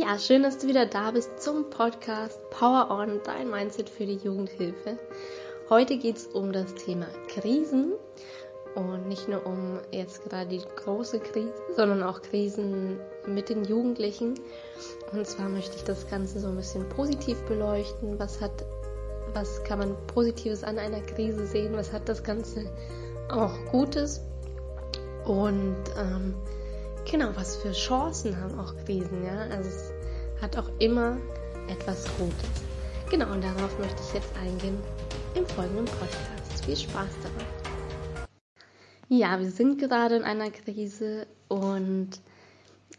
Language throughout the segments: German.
Ja, schön, dass du wieder da bist zum Podcast Power On, dein Mindset für die Jugendhilfe. Heute geht es um das Thema Krisen und nicht nur um jetzt gerade die große Krise, sondern auch Krisen mit den Jugendlichen. Und zwar möchte ich das Ganze so ein bisschen positiv beleuchten. Was hat, was kann man Positives an einer Krise sehen? Was hat das Ganze auch Gutes? Und ähm, Genau, was für Chancen haben auch Krisen, ja? Also es hat auch immer etwas Gutes. Genau, und darauf möchte ich jetzt eingehen im folgenden Podcast. Viel Spaß dabei. Ja, wir sind gerade in einer Krise und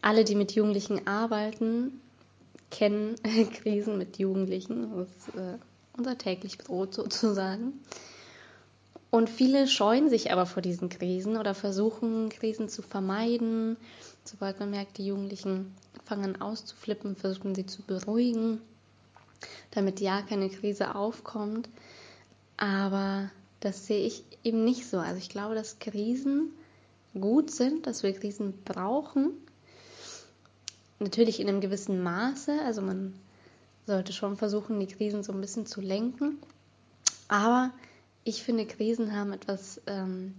alle, die mit Jugendlichen arbeiten, kennen Krisen mit Jugendlichen. Das ist äh, unser täglich Brot sozusagen. Und viele scheuen sich aber vor diesen Krisen oder versuchen, Krisen zu vermeiden. Sobald man merkt, die Jugendlichen fangen an auszuflippen, versuchen sie zu beruhigen, damit ja keine Krise aufkommt. Aber das sehe ich eben nicht so. Also ich glaube, dass Krisen gut sind, dass wir Krisen brauchen. Natürlich in einem gewissen Maße. Also man sollte schon versuchen, die Krisen so ein bisschen zu lenken. Aber ich finde, Krisen haben etwas ähm,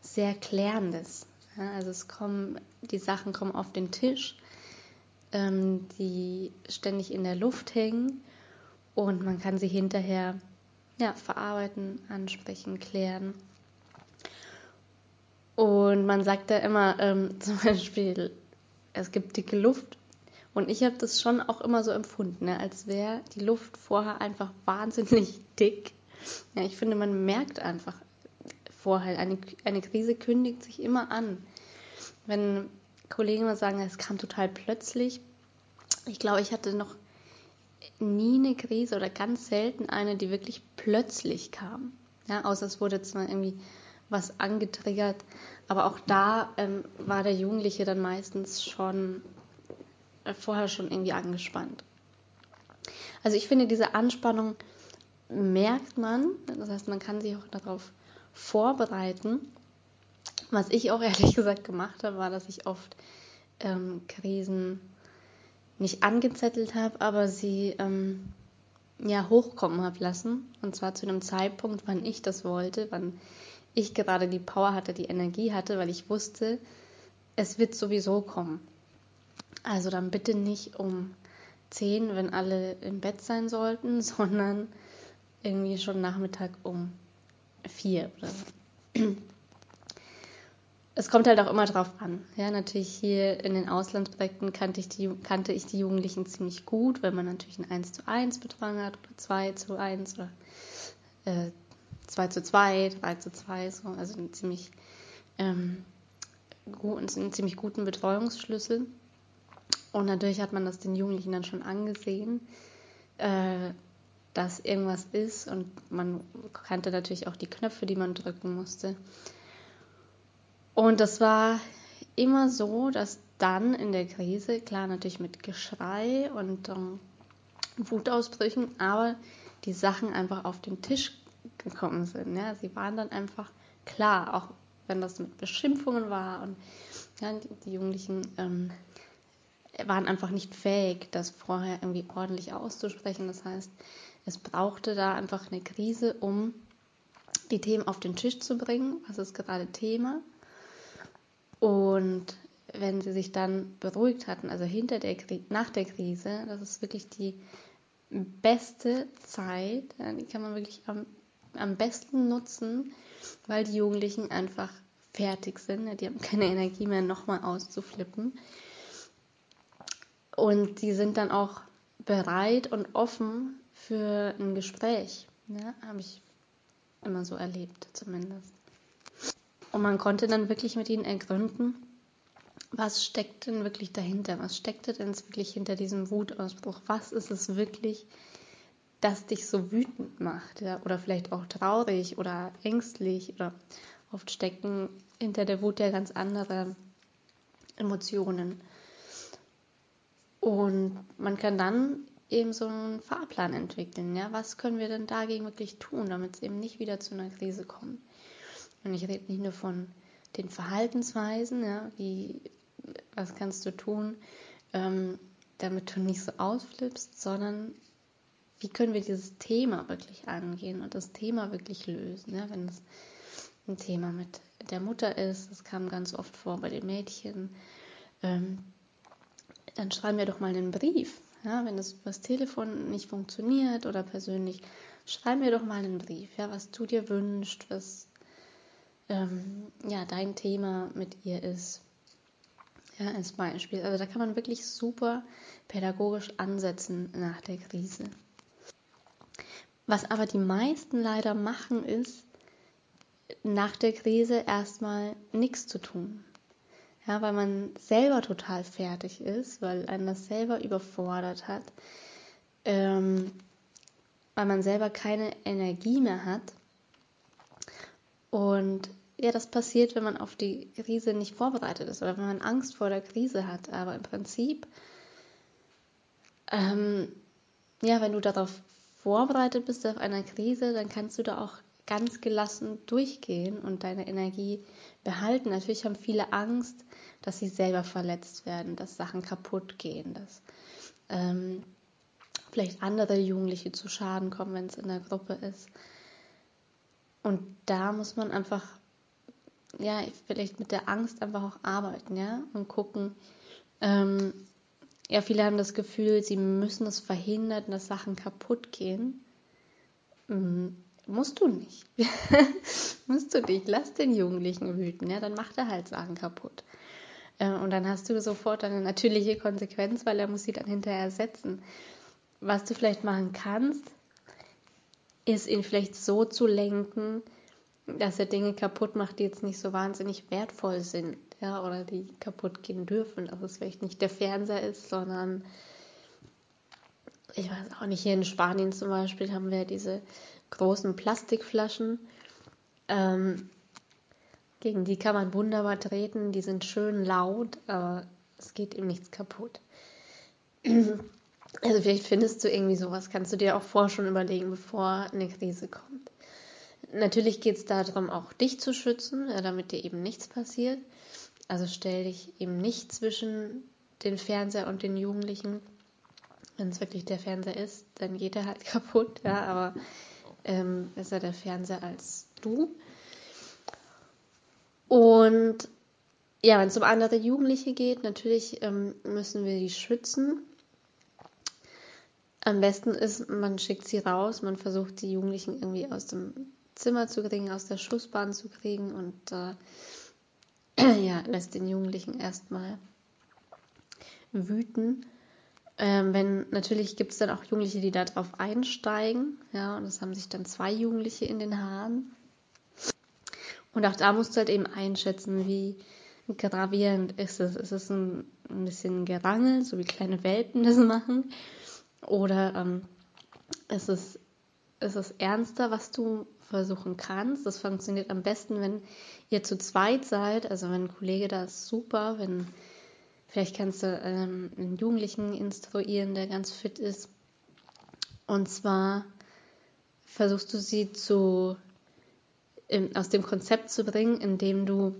sehr Klärendes. Ja, also es kommen, die Sachen kommen auf den Tisch, ähm, die ständig in der Luft hängen und man kann sie hinterher ja, verarbeiten, ansprechen, klären. Und man sagt da immer ähm, zum Beispiel, es gibt dicke Luft. Und ich habe das schon auch immer so empfunden, ne, als wäre die Luft vorher einfach wahnsinnig dick ja, ich finde, man merkt einfach vorher, eine, eine Krise kündigt sich immer an. Wenn Kollegen mal sagen, es kam total plötzlich, ich glaube, ich hatte noch nie eine Krise oder ganz selten eine, die wirklich plötzlich kam. Ja, außer es wurde zwar irgendwie was angetriggert, aber auch da ähm, war der Jugendliche dann meistens schon äh, vorher schon irgendwie angespannt. Also ich finde diese Anspannung merkt man, das heißt, man kann sich auch darauf vorbereiten. Was ich auch ehrlich gesagt gemacht habe, war, dass ich oft ähm, Krisen nicht angezettelt habe, aber sie ähm, ja hochkommen habe lassen. Und zwar zu einem Zeitpunkt, wann ich das wollte, wann ich gerade die Power hatte, die Energie hatte, weil ich wusste, es wird sowieso kommen. Also dann bitte nicht um 10, wenn alle im Bett sein sollten, sondern irgendwie schon Nachmittag um vier oder so. Es kommt halt auch immer drauf an. Ja, natürlich hier in den Auslandsprojekten kannte ich die, kannte ich die Jugendlichen ziemlich gut, weil man natürlich ein 1 zu 1 Betreuung hat oder 2 zu 1 oder äh, 2 zu 2, 3 zu 2, so. also einen ziemlich, ähm, einen ziemlich guten Betreuungsschlüssel. Und natürlich hat man das den Jugendlichen dann schon angesehen. Äh, dass irgendwas ist und man kannte natürlich auch die Knöpfe, die man drücken musste. Und das war immer so, dass dann in der Krise, klar natürlich mit Geschrei und ähm, Wutausbrüchen, aber die Sachen einfach auf den Tisch gekommen sind. Ja? Sie waren dann einfach klar, auch wenn das mit Beschimpfungen war und ja, die, die Jugendlichen ähm, waren einfach nicht fähig, das vorher irgendwie ordentlich auszusprechen. Das heißt, es brauchte da einfach eine Krise, um die Themen auf den Tisch zu bringen. Was ist gerade Thema? Und wenn sie sich dann beruhigt hatten, also hinter der nach der Krise, das ist wirklich die beste Zeit, die kann man wirklich am, am besten nutzen, weil die Jugendlichen einfach fertig sind, die haben keine Energie mehr, nochmal auszuflippen. Und die sind dann auch bereit und offen für ein Gespräch. Ja, habe ich immer so erlebt, zumindest. Und man konnte dann wirklich mit ihnen ergründen, was steckt denn wirklich dahinter? Was steckte denn wirklich hinter diesem Wutausbruch? Was ist es wirklich, das dich so wütend macht? Ja? Oder vielleicht auch traurig oder ängstlich? Oder oft stecken hinter der Wut ja ganz andere Emotionen. Und man kann dann eben so einen Fahrplan entwickeln. Ja? Was können wir denn dagegen wirklich tun, damit es eben nicht wieder zu einer Krise kommt? Und ich rede nicht nur von den Verhaltensweisen, ja, wie, was kannst du tun, ähm, damit du nicht so ausflippst, sondern wie können wir dieses Thema wirklich angehen und das Thema wirklich lösen. Ja? Wenn es ein Thema mit der Mutter ist, das kam ganz oft vor bei den Mädchen, ähm, dann schreiben wir doch mal einen Brief. Ja? Wenn das übers Telefon nicht funktioniert oder persönlich, schreib mir doch mal einen Brief, ja, was du dir wünschst, was ähm, ja, dein Thema mit ihr ist. Ja, als Beispiel. Also da kann man wirklich super pädagogisch ansetzen nach der Krise. Was aber die meisten leider machen, ist, nach der Krise erstmal nichts zu tun. Ja, weil man selber total fertig ist, weil einen das selber überfordert hat, ähm, weil man selber keine Energie mehr hat. Und ja, das passiert, wenn man auf die Krise nicht vorbereitet ist oder wenn man Angst vor der Krise hat. Aber im Prinzip, ähm, ja, wenn du darauf vorbereitet bist auf eine Krise, dann kannst du da auch ganz gelassen durchgehen und deine Energie behalten. Natürlich haben viele Angst, dass sie selber verletzt werden, dass Sachen kaputt gehen, dass ähm, vielleicht andere Jugendliche zu Schaden kommen, wenn es in der Gruppe ist. Und da muss man einfach, ja, vielleicht mit der Angst einfach auch arbeiten, ja, und gucken. Ähm, ja, viele haben das Gefühl, sie müssen es verhindern, dass Sachen kaputt gehen. Mhm. Musst du nicht. musst du nicht. Lass den Jugendlichen wüten, ja, dann macht er halt Sachen kaputt. Äh, und dann hast du sofort eine natürliche Konsequenz, weil er muss sie dann hinterher ersetzen. Was du vielleicht machen kannst, ist ihn vielleicht so zu lenken, dass er Dinge kaputt macht, die jetzt nicht so wahnsinnig wertvoll sind, ja, oder die kaputt gehen dürfen. Dass es vielleicht nicht der Fernseher ist, sondern ich weiß auch nicht, hier in Spanien zum Beispiel haben wir diese großen Plastikflaschen. Ähm, gegen die kann man wunderbar treten, die sind schön laut, aber es geht ihm nichts kaputt. Also vielleicht findest du irgendwie sowas, kannst du dir auch vorher schon überlegen, bevor eine Krise kommt. Natürlich geht es darum, auch dich zu schützen, damit dir eben nichts passiert. Also stell dich eben nicht zwischen den Fernseher und den Jugendlichen. Wenn es wirklich der Fernseher ist, dann geht er halt kaputt, ja, aber ähm, besser der Fernseher als du. Und ja, wenn es um andere Jugendliche geht, natürlich ähm, müssen wir die schützen. Am besten ist, man schickt sie raus, man versucht die Jugendlichen irgendwie aus dem Zimmer zu kriegen, aus der Schussbahn zu kriegen und äh, ja, lässt den Jugendlichen erstmal wüten. Ähm, wenn natürlich gibt es dann auch Jugendliche, die darauf einsteigen, ja, und es haben sich dann zwei Jugendliche in den Haaren. Und auch da musst du halt eben einschätzen, wie gravierend ist es. Ist es ein, ein bisschen Gerangel, so wie kleine Welpen das machen? Oder ähm, ist, es, ist es ernster, was du versuchen kannst? Das funktioniert am besten, wenn ihr zu zweit seid. Also wenn ein Kollege da ist, super. Wenn vielleicht kannst du ähm, einen Jugendlichen instruieren, der ganz fit ist. Und zwar versuchst du sie zu aus dem Konzept zu bringen, indem du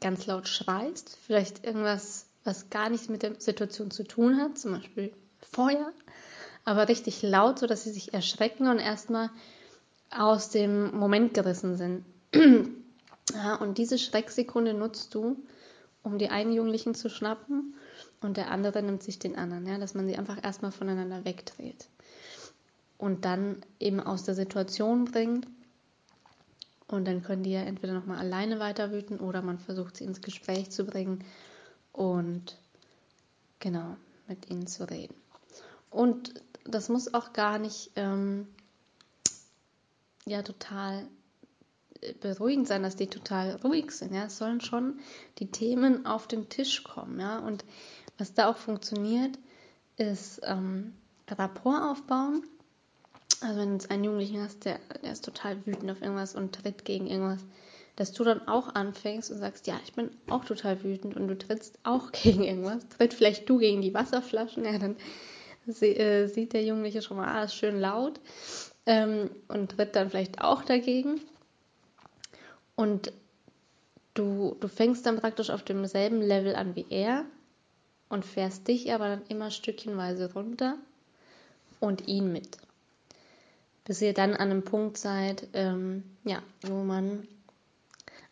ganz laut schreist, vielleicht irgendwas, was gar nichts mit der Situation zu tun hat, zum Beispiel Feuer, aber richtig laut, so dass sie sich erschrecken und erstmal aus dem Moment gerissen sind. ja, und diese Schrecksekunde nutzt du, um die einen Jugendlichen zu schnappen und der andere nimmt sich den anderen, ja, dass man sie einfach erstmal voneinander wegdreht und dann eben aus der Situation bringt und dann können die ja entweder nochmal alleine weiter wüten oder man versucht sie ins Gespräch zu bringen und genau mit ihnen zu reden. Und das muss auch gar nicht ähm, ja total äh, beruhigend sein, dass die total ruhig sind. Ja, es sollen schon die Themen auf den Tisch kommen. Ja, und was da auch funktioniert, ist ähm, Rapport aufbauen also wenn du einen Jugendlichen hast, der, der ist total wütend auf irgendwas und tritt gegen irgendwas, dass du dann auch anfängst und sagst, ja, ich bin auch total wütend und du trittst auch gegen irgendwas. Tritt vielleicht du gegen die Wasserflaschen, ja, dann sie, äh, sieht der Jugendliche schon mal, ah, ist schön laut ähm, und tritt dann vielleicht auch dagegen. Und du, du fängst dann praktisch auf demselben Level an wie er und fährst dich aber dann immer stückchenweise runter und ihn mit. Bis ihr dann an einem Punkt seid, ähm, ja, wo man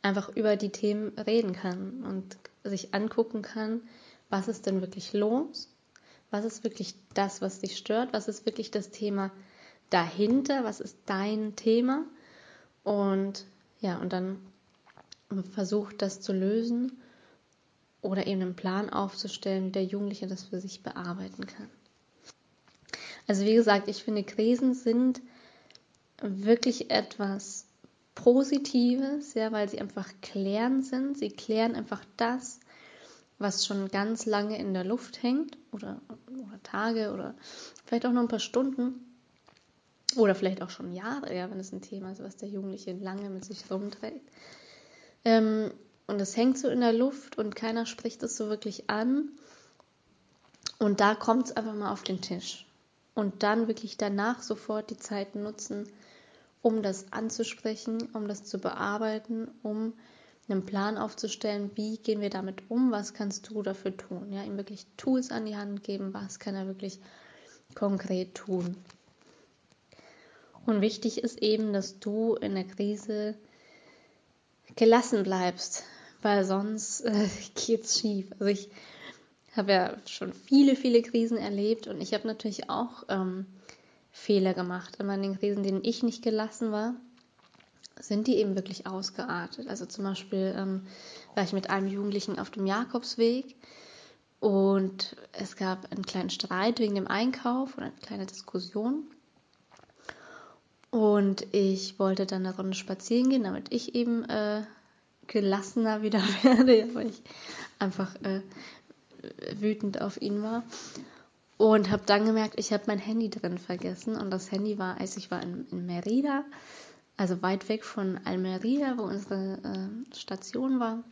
einfach über die Themen reden kann und sich angucken kann, was ist denn wirklich los? Was ist wirklich das, was dich stört? Was ist wirklich das Thema dahinter? Was ist dein Thema? Und ja, und dann versucht das zu lösen oder eben einen Plan aufzustellen, wie der Jugendliche das für sich bearbeiten kann. Also wie gesagt, ich finde, Krisen sind wirklich etwas Positives, ja, weil sie einfach klären sind. Sie klären einfach das, was schon ganz lange in der Luft hängt oder, oder Tage oder vielleicht auch noch ein paar Stunden oder vielleicht auch schon Jahre, ja, wenn es ein Thema ist, was der Jugendliche lange mit sich rumträgt. Ähm, und es hängt so in der Luft und keiner spricht es so wirklich an. Und da kommt es einfach mal auf den Tisch. Und dann wirklich danach sofort die Zeit nutzen, um das anzusprechen, um das zu bearbeiten, um einen Plan aufzustellen, wie gehen wir damit um, was kannst du dafür tun. Ja, ihm wirklich Tools an die Hand geben, was kann er wirklich konkret tun. Und wichtig ist eben, dass du in der Krise gelassen bleibst, weil sonst äh, geht's schief. Also ich habe ja schon viele, viele Krisen erlebt und ich habe natürlich auch ähm, Fehler gemacht. In den Krisen, denen ich nicht gelassen war, sind die eben wirklich ausgeartet. Also zum Beispiel ähm, war ich mit einem Jugendlichen auf dem Jakobsweg und es gab einen kleinen Streit wegen dem Einkauf oder eine kleine Diskussion. Und ich wollte dann eine Runde spazieren gehen, damit ich eben äh, gelassener wieder werde, weil ich einfach äh, wütend auf ihn war. Und habe dann gemerkt, ich habe mein Handy drin vergessen. Und das Handy war, als ich war in, in Merida, also weit weg von Almeria, wo unsere äh, Station war.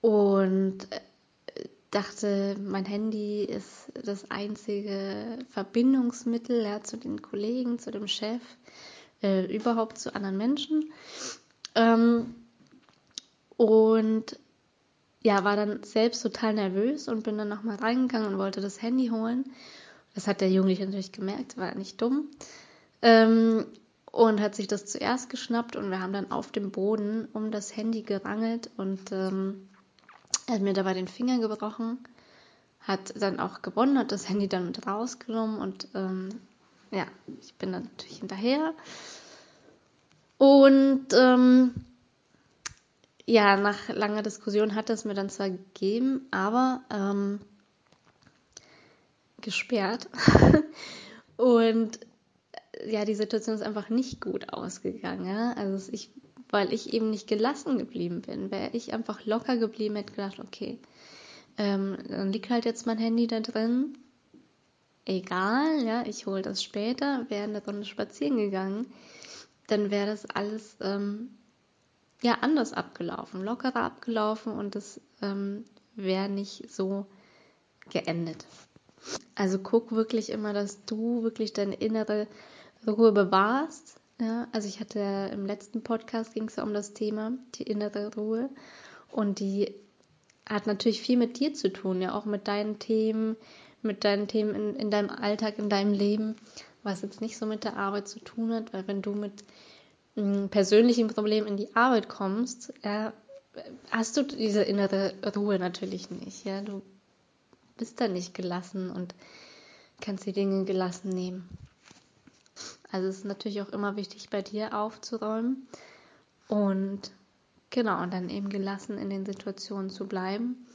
Und äh, dachte, mein Handy ist das einzige Verbindungsmittel ja, zu den Kollegen, zu dem Chef, äh, überhaupt zu anderen Menschen. Ähm, und ja, war dann selbst total nervös und bin dann nochmal reingegangen und wollte das Handy holen. Das hat der Jugendliche natürlich gemerkt, war nicht dumm. Ähm, und hat sich das zuerst geschnappt und wir haben dann auf dem Boden um das Handy gerangelt und ähm, er hat mir dabei den Finger gebrochen, hat dann auch gewonnen, hat das Handy dann mit rausgenommen und ähm, ja, ich bin dann natürlich hinterher. Und ähm, ja, nach langer Diskussion hat es mir dann zwar gegeben, aber ähm, gesperrt. und äh, ja, die Situation ist einfach nicht gut ausgegangen. Ja? Also ich, weil ich eben nicht gelassen geblieben bin, wäre ich einfach locker geblieben, hätte gedacht, okay, ähm, dann liegt halt jetzt mein Handy da drin. Egal, ja, ich hole das später, wäre eine Runde spazieren gegangen, dann wäre das alles ähm, ja anders abgelaufen, lockerer abgelaufen und es ähm, wäre nicht so geendet. Also guck wirklich immer, dass du wirklich deine innere Ruhe bewahrst. Ja, also ich hatte im letzten Podcast ging es ja um das Thema, die innere Ruhe. Und die hat natürlich viel mit dir zu tun, ja, auch mit deinen Themen, mit deinen Themen in, in deinem Alltag, in deinem Leben, was jetzt nicht so mit der Arbeit zu tun hat, weil wenn du mit persönlichen Problem in die Arbeit kommst, ja, hast du diese innere Ruhe natürlich nicht. Ja? Du bist da nicht gelassen und kannst die Dinge gelassen nehmen. Also es ist natürlich auch immer wichtig, bei dir aufzuräumen und genau, und dann eben gelassen in den Situationen zu bleiben.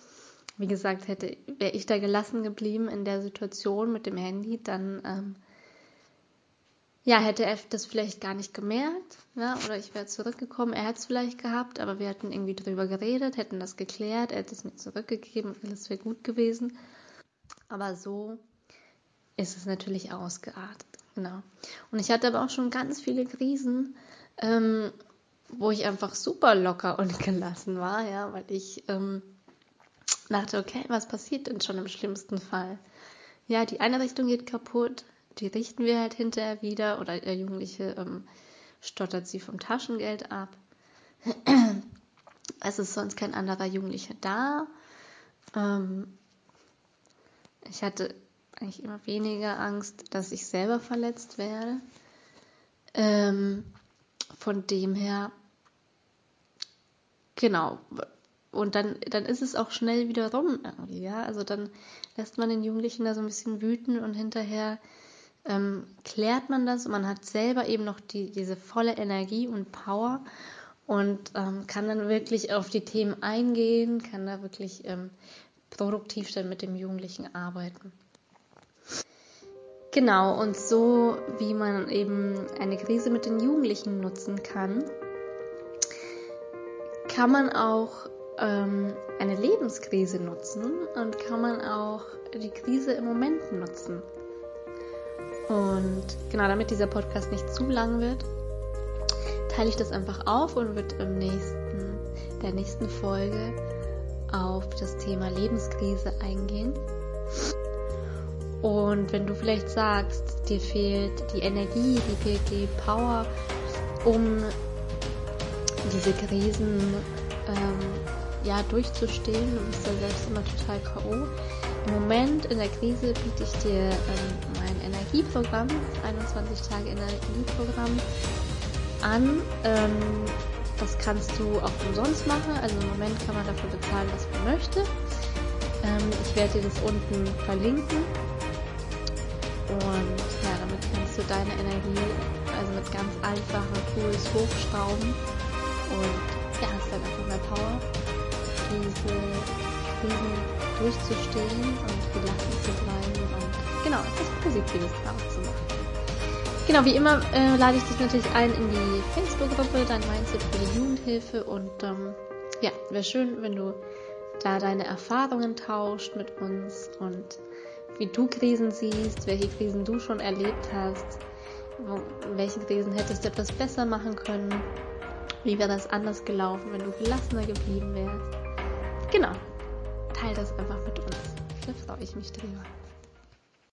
Wie gesagt, hätte, wäre ich da gelassen geblieben in der Situation mit dem Handy, dann ähm, ja, hätte er das vielleicht gar nicht gemerkt, ja, oder ich wäre zurückgekommen, er hätte es vielleicht gehabt, aber wir hätten irgendwie drüber geredet, hätten das geklärt, er hätte es mir zurückgegeben, alles wäre gut gewesen. Aber so ist es natürlich ausgeartet, genau. Und ich hatte aber auch schon ganz viele Krisen, ähm, wo ich einfach super locker und gelassen war, ja, weil ich ähm, dachte, okay, was passiert denn schon im schlimmsten Fall? Ja, die Einrichtung geht kaputt, die richten wir halt hinterher wieder oder der Jugendliche ähm, stottert sie vom Taschengeld ab. es ist sonst kein anderer Jugendlicher da. Ähm, ich hatte eigentlich immer weniger Angst, dass ich selber verletzt werde. Ähm, von dem her, genau. Und dann, dann ist es auch schnell wieder rum irgendwie, ja. Also dann lässt man den Jugendlichen da so ein bisschen wüten und hinterher ähm, klärt man das und man hat selber eben noch die, diese volle Energie und Power und ähm, kann dann wirklich auf die Themen eingehen, kann da wirklich ähm, produktiv dann mit dem Jugendlichen arbeiten. Genau, und so wie man eben eine Krise mit den Jugendlichen nutzen kann, kann man auch ähm, eine Lebenskrise nutzen und kann man auch die Krise im Moment nutzen. Und genau, damit dieser Podcast nicht zu lang wird, teile ich das einfach auf und wird im nächsten, der nächsten Folge auf das Thema Lebenskrise eingehen. Und wenn du vielleicht sagst, dir fehlt die Energie, dir fehlt die Power, um diese Krisen ähm, ja, durchzustehen, du bist ja selbst immer total K.O. Im Moment in der Krise biete ich dir ähm, mein Energieprogramm, 21 Tage Energieprogramm an. Ähm, das kannst du auch umsonst machen. Also im Moment kann man dafür bezahlen, was man möchte. Ähm, ich werde dir das unten verlinken. Und ja, damit kannst du deine Energie also mit ganz einfachen Tools hochschrauben und ja, hast dann einfach mehr Power, diese Krisen durchzustehen und gelassen zu bleiben und genau etwas Positives draus zu machen. Genau, wie immer äh, lade ich dich natürlich ein in die Facebook-Gruppe, dein Mindset für die Jugendhilfe und ähm, ja, wäre schön, wenn du da deine Erfahrungen tauscht mit uns und wie du Krisen siehst, welche Krisen du schon erlebt hast, welche Krisen hättest du etwas besser machen können, wie wäre das anders gelaufen, wenn du gelassener geblieben wärst. Genau, teile das einfach mit uns. Da freue ich mich drüber.